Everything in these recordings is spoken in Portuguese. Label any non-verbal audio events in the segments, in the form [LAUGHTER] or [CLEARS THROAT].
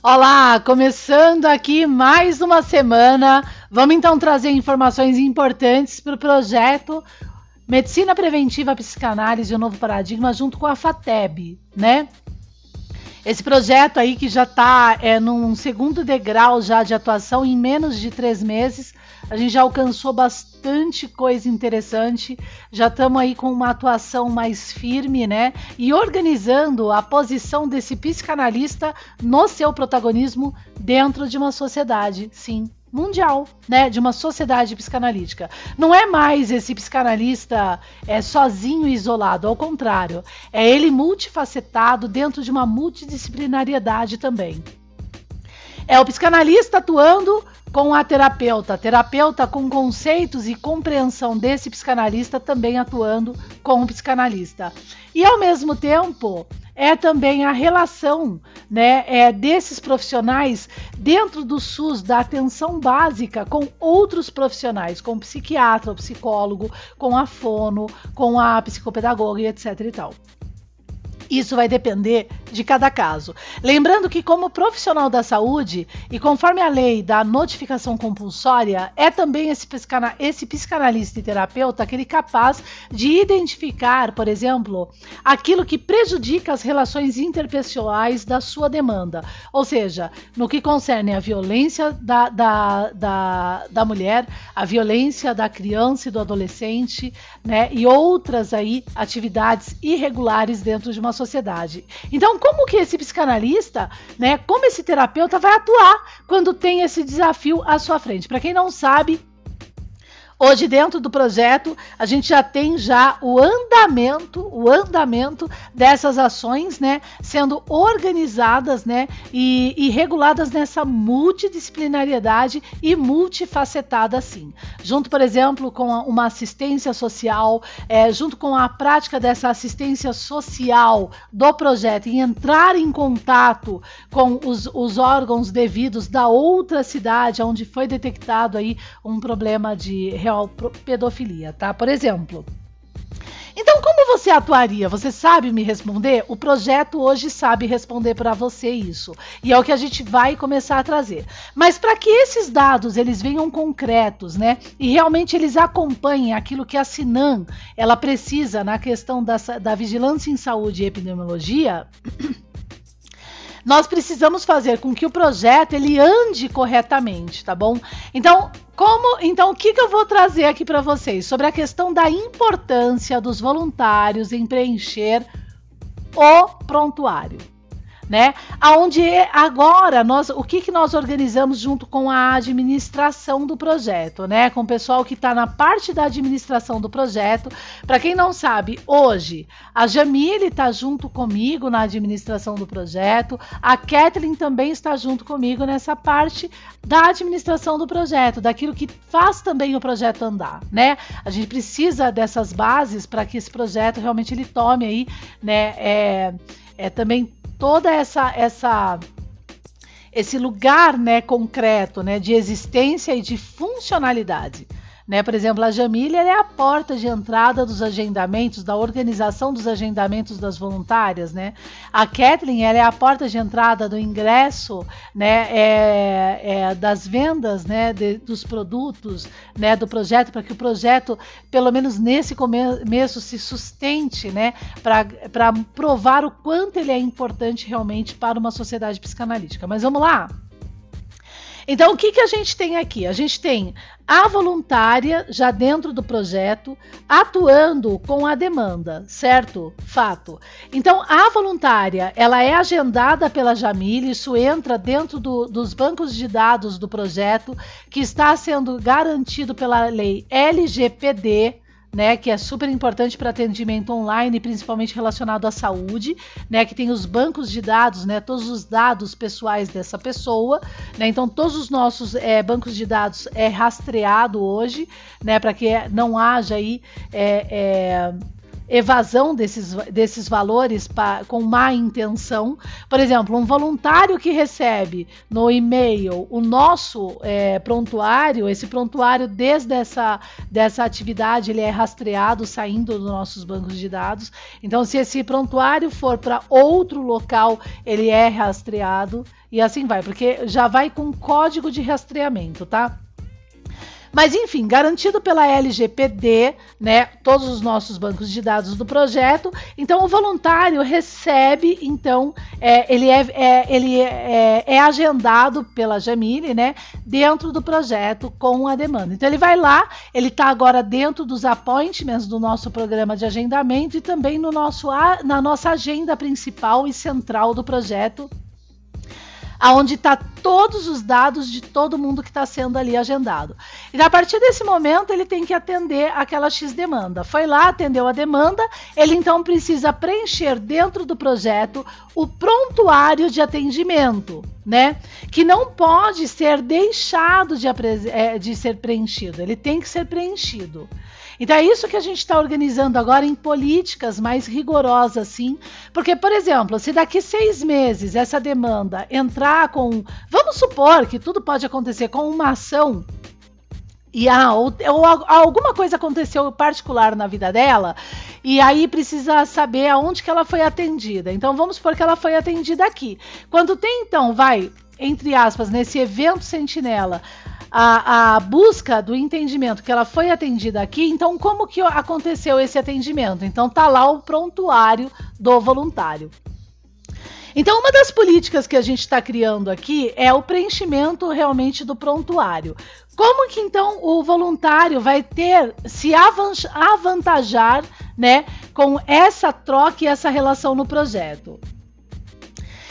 Olá, começando aqui mais uma semana. Vamos então trazer informações importantes para o projeto Medicina Preventiva Psicanálise, o novo paradigma, junto com a FATEB, né? Esse projeto aí que já está é, num segundo degrau já de atuação em menos de três meses, a gente já alcançou bastante coisa interessante, já estamos aí com uma atuação mais firme, né? E organizando a posição desse psicanalista no seu protagonismo dentro de uma sociedade, sim, mundial, né, de uma sociedade psicanalítica. Não é mais esse psicanalista é sozinho e isolado, ao contrário, é ele multifacetado dentro de uma multidisciplinariedade também. É o psicanalista atuando com a terapeuta, terapeuta com conceitos e compreensão desse psicanalista também atuando com o psicanalista. E ao mesmo tempo, é também a relação né, é, desses profissionais dentro do SUS, da atenção básica, com outros profissionais, com o psiquiatra, o psicólogo, com a fono, com a psicopedagoga e etc. e tal. Isso vai depender de cada caso. Lembrando que, como profissional da saúde, e conforme a lei da notificação compulsória, é também esse, esse psicanalista e terapeuta aquele capaz de identificar, por exemplo, aquilo que prejudica as relações interpessoais da sua demanda. Ou seja, no que concerne a violência da, da, da, da mulher, a violência da criança e do adolescente, né, e outras aí atividades irregulares dentro de uma sociedade. Então, como que esse psicanalista, né, como esse terapeuta vai atuar quando tem esse desafio à sua frente? Para quem não sabe, Hoje dentro do projeto a gente já tem já o andamento, o andamento dessas ações, né, sendo organizadas, né, e, e reguladas nessa multidisciplinariedade e multifacetada assim. Junto, por exemplo, com uma assistência social, é, junto com a prática dessa assistência social do projeto e entrar em contato com os, os órgãos devidos da outra cidade onde foi detectado aí um problema de real pedofilia, tá? Por exemplo. Então, como você atuaria? Você sabe me responder? O projeto hoje sabe responder para você isso. E é o que a gente vai começar a trazer. Mas para que esses dados eles venham concretos, né? E realmente eles acompanhem aquilo que a Sinan ela precisa na questão da, da vigilância em saúde e epidemiologia. Nós precisamos fazer com que o projeto ele ande corretamente, tá bom? Então, como, então o que, que eu vou trazer aqui para vocês sobre a questão da importância dos voluntários em preencher o prontuário né? Aonde agora nós, o que, que nós organizamos junto com a administração do projeto, né? Com o pessoal que está na parte da administração do projeto. Para quem não sabe, hoje a Jamile está junto comigo na administração do projeto, a Kathleen também está junto comigo nessa parte da administração do projeto, daquilo que faz também o projeto andar, né? A gente precisa dessas bases para que esse projeto realmente ele tome aí, né? É, é também toda essa essa esse lugar, né, concreto, né, de existência e de funcionalidade. Né? Por exemplo, a Jamília é a porta de entrada dos agendamentos, da organização dos agendamentos das voluntárias. Né? A Kathleen ela é a porta de entrada do ingresso né? É, é, das vendas né? De, dos produtos né? do projeto, para que o projeto, pelo menos nesse começo, se sustente né? para provar o quanto ele é importante realmente para uma sociedade psicanalítica. Mas vamos lá? Então, o que, que a gente tem aqui? A gente tem a voluntária já dentro do projeto, atuando com a demanda, certo? Fato. Então, a voluntária, ela é agendada pela Jamile, isso entra dentro do, dos bancos de dados do projeto, que está sendo garantido pela lei LGPD, né, que é super importante para atendimento online, principalmente relacionado à saúde, né, que tem os bancos de dados, né, todos os dados pessoais dessa pessoa, né, então todos os nossos é, bancos de dados é rastreado hoje, né, para que não haja aí é, é, evasão desses, desses valores pra, com má intenção. Por exemplo, um voluntário que recebe no e-mail o nosso é, prontuário, esse prontuário desde essa dessa atividade ele é rastreado saindo dos nossos bancos de dados. Então, se esse prontuário for para outro local, ele é rastreado e assim vai, porque já vai com código de rastreamento, tá? Mas enfim, garantido pela LGPD, né, todos os nossos bancos de dados do projeto. Então o voluntário recebe, então é, ele, é, é ele é, é, agendado pela Jamile, né, dentro do projeto com a demanda. Então ele vai lá, ele está agora dentro dos appointments do nosso programa de agendamento e também no nosso, na nossa agenda principal e central do projeto aonde está todos os dados de todo mundo que está sendo ali agendado. E a partir desse momento ele tem que atender aquela X demanda. Foi lá, atendeu a demanda, ele então precisa preencher dentro do projeto o prontuário de atendimento, né? Que não pode ser deixado de, é, de ser preenchido, ele tem que ser preenchido. Então é isso que a gente está organizando agora em políticas mais rigorosas, sim. Porque, por exemplo, se daqui seis meses essa demanda entrar com. Vamos supor que tudo pode acontecer com uma ação e ah, ou, ou, alguma coisa aconteceu particular na vida dela e aí precisa saber aonde que ela foi atendida. Então vamos supor que ela foi atendida aqui. Quando tem então, vai entre aspas, nesse evento sentinela, a, a, busca do entendimento que ela foi atendida aqui, então como que aconteceu esse atendimento? Então tá lá o prontuário do voluntário. Então, uma das políticas que a gente está criando aqui é o preenchimento realmente do prontuário. Como que então o voluntário vai ter se avantajar, né, com essa troca e essa relação no projeto?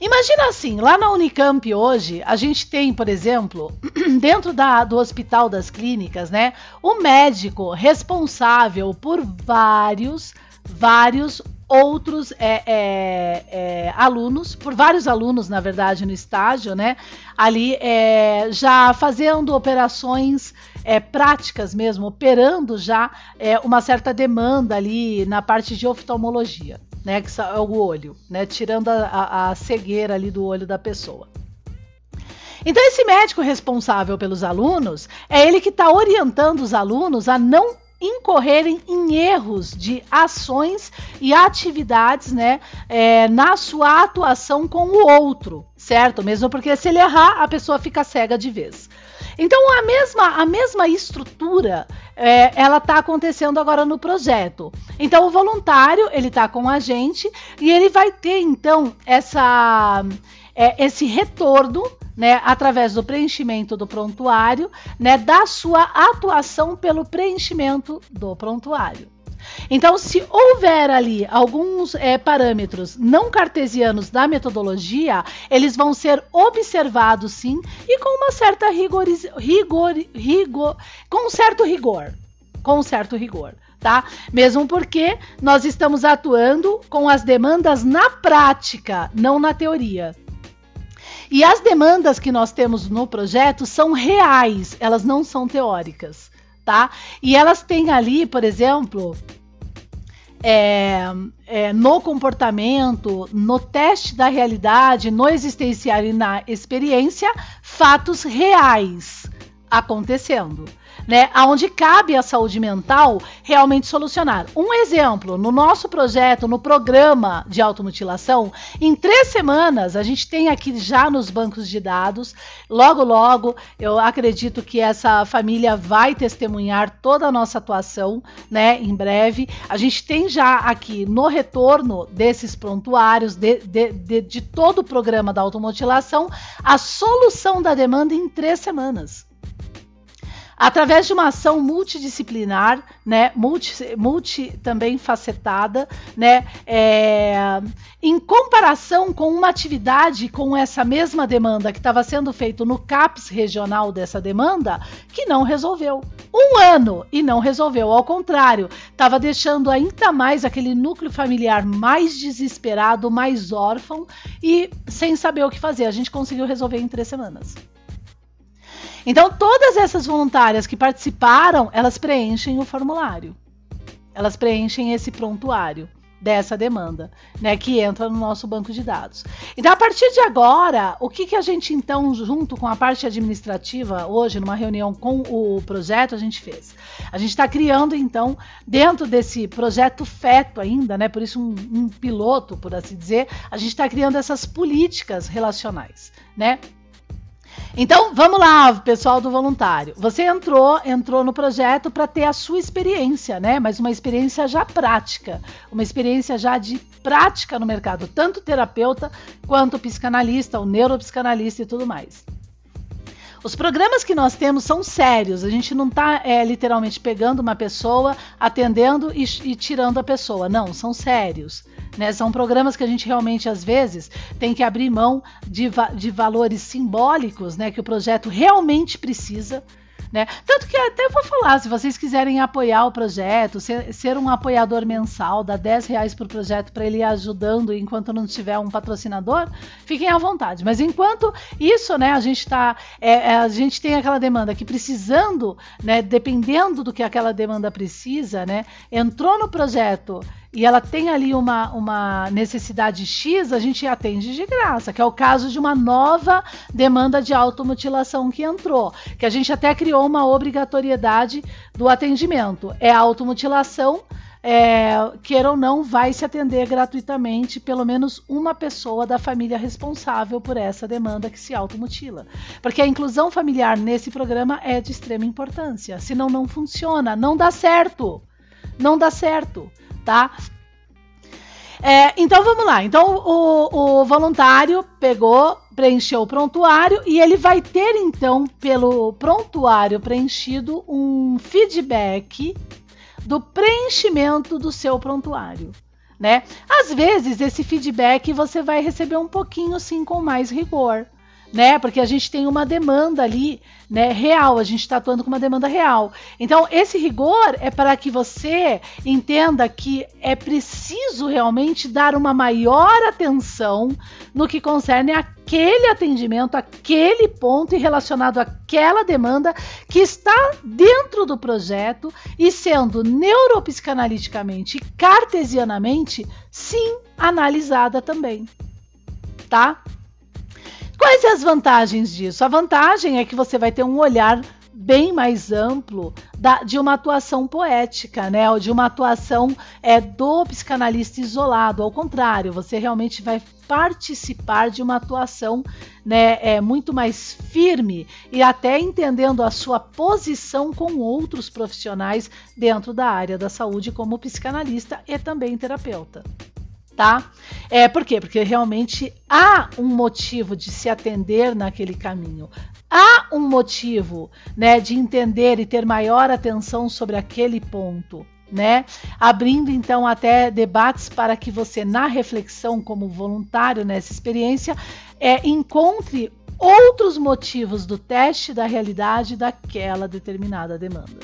Imagina assim, lá na Unicamp hoje, a gente tem, por exemplo, [CLEARS THROAT] dentro da, do Hospital das Clínicas, né, o médico responsável por vários, vários outros é, é, é, alunos, por vários alunos, na verdade, no estágio, né? Ali é, já fazendo operações é, práticas mesmo, operando já é, uma certa demanda ali na parte de oftalmologia né, que é o olho, né, tirando a, a, a cegueira ali do olho da pessoa. Então, esse médico responsável pelos alunos é ele que está orientando os alunos a não incorrerem em erros de ações e atividades, né, é, na sua atuação com o outro, certo? Mesmo porque se ele errar, a pessoa fica cega de vez. Então a mesma, a mesma estrutura é, ela está acontecendo agora no projeto. Então o voluntário ele está com a gente e ele vai ter então essa é, esse retorno né, através do preenchimento do prontuário, né, da sua atuação pelo preenchimento do prontuário. Então, se houver ali alguns é, parâmetros não cartesianos da metodologia, eles vão ser observados sim e com uma certa rigor, rigor, com certo rigor, com certo rigor. Tá? Mesmo porque nós estamos atuando com as demandas na prática, não na teoria. E as demandas que nós temos no projeto são reais, elas não são teóricas, tá? E elas têm ali, por exemplo, é, é, no comportamento, no teste da realidade, no existencial e na experiência, fatos reais acontecendo né, aonde cabe a saúde mental realmente solucionar. Um exemplo, no nosso projeto, no programa de automutilação, em três semanas a gente tem aqui já nos bancos de dados, logo logo eu acredito que essa família vai testemunhar toda a nossa atuação, né, em breve. A gente tem já aqui no retorno desses prontuários, de, de, de, de todo o programa da automutilação, a solução da demanda em três semanas através de uma ação multidisciplinar, né, multi, multi também facetada, né, é, em comparação com uma atividade com essa mesma demanda que estava sendo feito no CAPS regional dessa demanda, que não resolveu. Um ano e não resolveu, ao contrário, estava deixando ainda mais aquele núcleo familiar mais desesperado, mais órfão e sem saber o que fazer. A gente conseguiu resolver em três semanas. Então, todas essas voluntárias que participaram, elas preenchem o formulário. elas preenchem esse prontuário dessa demanda, né, que entra no nosso banco de dados. Então, a partir de agora, o que, que a gente então, junto com a parte administrativa, hoje numa reunião com o projeto, a gente fez? A gente está criando então, dentro desse projeto feto ainda, né, por isso um, um piloto, por assim dizer, a gente está criando essas políticas relacionais, né? Então, vamos lá, pessoal do voluntário. Você entrou, entrou no projeto para ter a sua experiência, né? Mas uma experiência já prática, uma experiência já de prática no mercado, tanto terapeuta quanto psicanalista, o neuropsicanalista e tudo mais. Os programas que nós temos são sérios. A gente não está é, literalmente pegando uma pessoa, atendendo e, e, tirando a pessoa. Não, são sérios. Né? São programas que a gente realmente, às vezes, tem que abrir mão de, de valores simbólicos né, que o projeto realmente precisa né? Tanto que até vou falar, se vocês quiserem apoiar o projeto, ser, ser um apoiador mensal, dar 10 reais por projeto para ele ir ajudando enquanto não tiver um patrocinador, fiquem à vontade. Mas enquanto isso, né, a gente tá, é, é, a gente tem aquela demanda que precisando, né, dependendo do que aquela demanda precisa, né, entrou no projeto e ela tem ali uma, uma necessidade X, a gente atende de graça, que é o caso de uma nova demanda de automutilação que entrou, que a gente até criou uma obrigatoriedade do atendimento. É a automutilação, é, queira ou não, vai se atender gratuitamente pelo menos uma pessoa da família responsável por essa demanda que se automutila. Porque a inclusão familiar nesse programa é de extrema importância, senão não funciona, não dá certo. Não dá certo tá? É, então vamos lá. Então o, o, voluntário pegou, preencheu o prontuário e ele vai ter então pelo prontuário preenchido um feedback do preenchimento do seu prontuário. Né? Às vezes esse feedback você vai receber um pouquinho sim com mais rigor né? Porque a gente tem uma demanda ali, né, real, a gente está atuando com uma demanda real. Então, esse rigor é para que você entenda que é preciso realmente dar uma maior atenção no que concerne aquele atendimento, aquele ponto e relacionado àquela demanda que está dentro do projeto e sendo neuropsicanaliticamente e cartesianamente, sim, analisada também. Tá? Quais as vantagens disso? A vantagem é que você vai ter um olhar bem mais amplo da, de uma atuação poética, né? Ou de uma atuação é, do psicanalista isolado. Ao contrário, você realmente vai participar de uma atuação né, é, muito mais firme e até entendendo a sua posição com outros profissionais dentro da área da saúde, como psicanalista e também terapeuta tá? É por quê? Porque realmente há um motivo de se atender naquele caminho. Há um motivo, né, de entender e ter maior atenção sobre aquele ponto, né? Abrindo então até debates para que você na reflexão como voluntário nessa experiência é, encontre outros motivos do teste da realidade daquela determinada demanda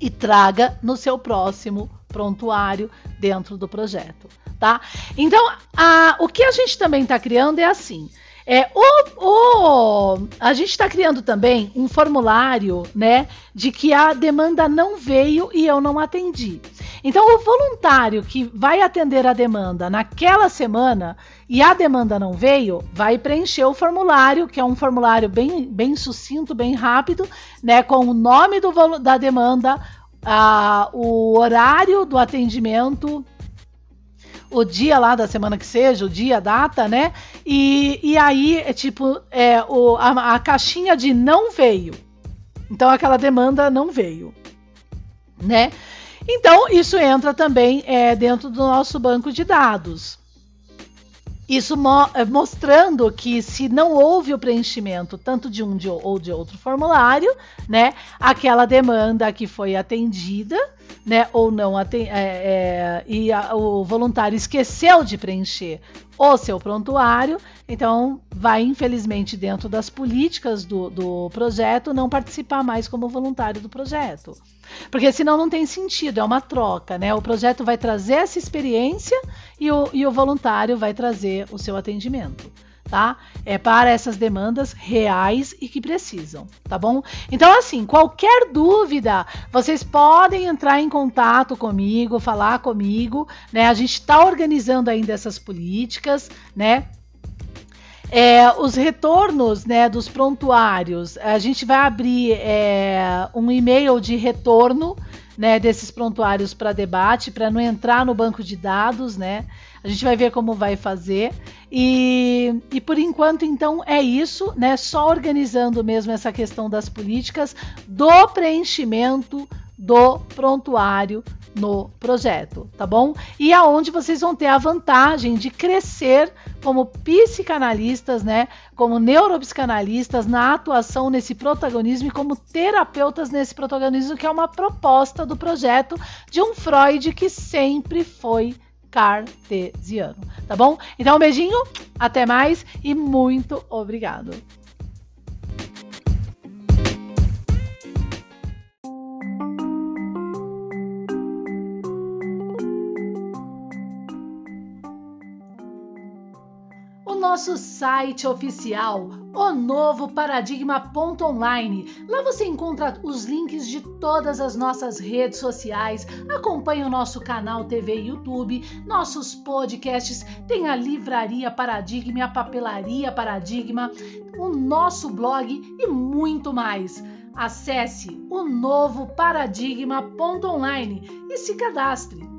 e traga no seu próximo prontuário dentro do projeto tá? Então, a, o que a gente também está criando é assim. É, o, o, a gente está criando também um formulário, né, de que a demanda não veio e eu não atendi. Então, o voluntário que vai atender a demanda naquela semana e a demanda não veio, vai preencher o formulário, que é um formulário bem, bem sucinto, bem rápido, né, com o nome do, da demanda, a, o horário do atendimento, o dia lá da semana que seja, o dia, a data, né? E, e aí, é tipo, é, o, a, a caixinha de não veio. Então aquela demanda não veio, né? Então isso entra também é, dentro do nosso banco de dados. Isso mo é, mostrando que se não houve o preenchimento tanto de um de, ou de outro formulário, né, aquela demanda que foi atendida, né, ou não é, é, e a, o voluntário esqueceu de preencher o seu prontuário, então vai infelizmente dentro das políticas do, do projeto não participar mais como voluntário do projeto. Porque senão não tem sentido, é uma troca, né? O projeto vai trazer essa experiência e o, e o voluntário vai trazer o seu atendimento. Tá? É para essas demandas reais e que precisam, tá bom? Então, assim, qualquer dúvida, vocês podem entrar em contato comigo, falar comigo, né? A gente está organizando ainda essas políticas, né? É, os retornos né, dos prontuários, a gente vai abrir é, um e-mail de retorno né, desses prontuários para debate, para não entrar no banco de dados, né? A gente vai ver como vai fazer. E, e por enquanto, então, é isso, né? Só organizando mesmo essa questão das políticas do preenchimento do prontuário no projeto, tá bom? E aonde vocês vão ter a vantagem de crescer como psicanalistas, né? Como neuropsicanalistas na atuação nesse protagonismo e como terapeutas nesse protagonismo, que é uma proposta do projeto de um Freud que sempre foi cartesiano, tá bom? Então, um beijinho, até mais e muito obrigado. Nosso site oficial, o novo paradigma.online. Lá você encontra os links de todas as nossas redes sociais, acompanha o nosso canal TV e YouTube, nossos podcasts, tem a livraria Paradigma, a papelaria Paradigma, o nosso blog e muito mais. Acesse o novo paradigma.online e se cadastre.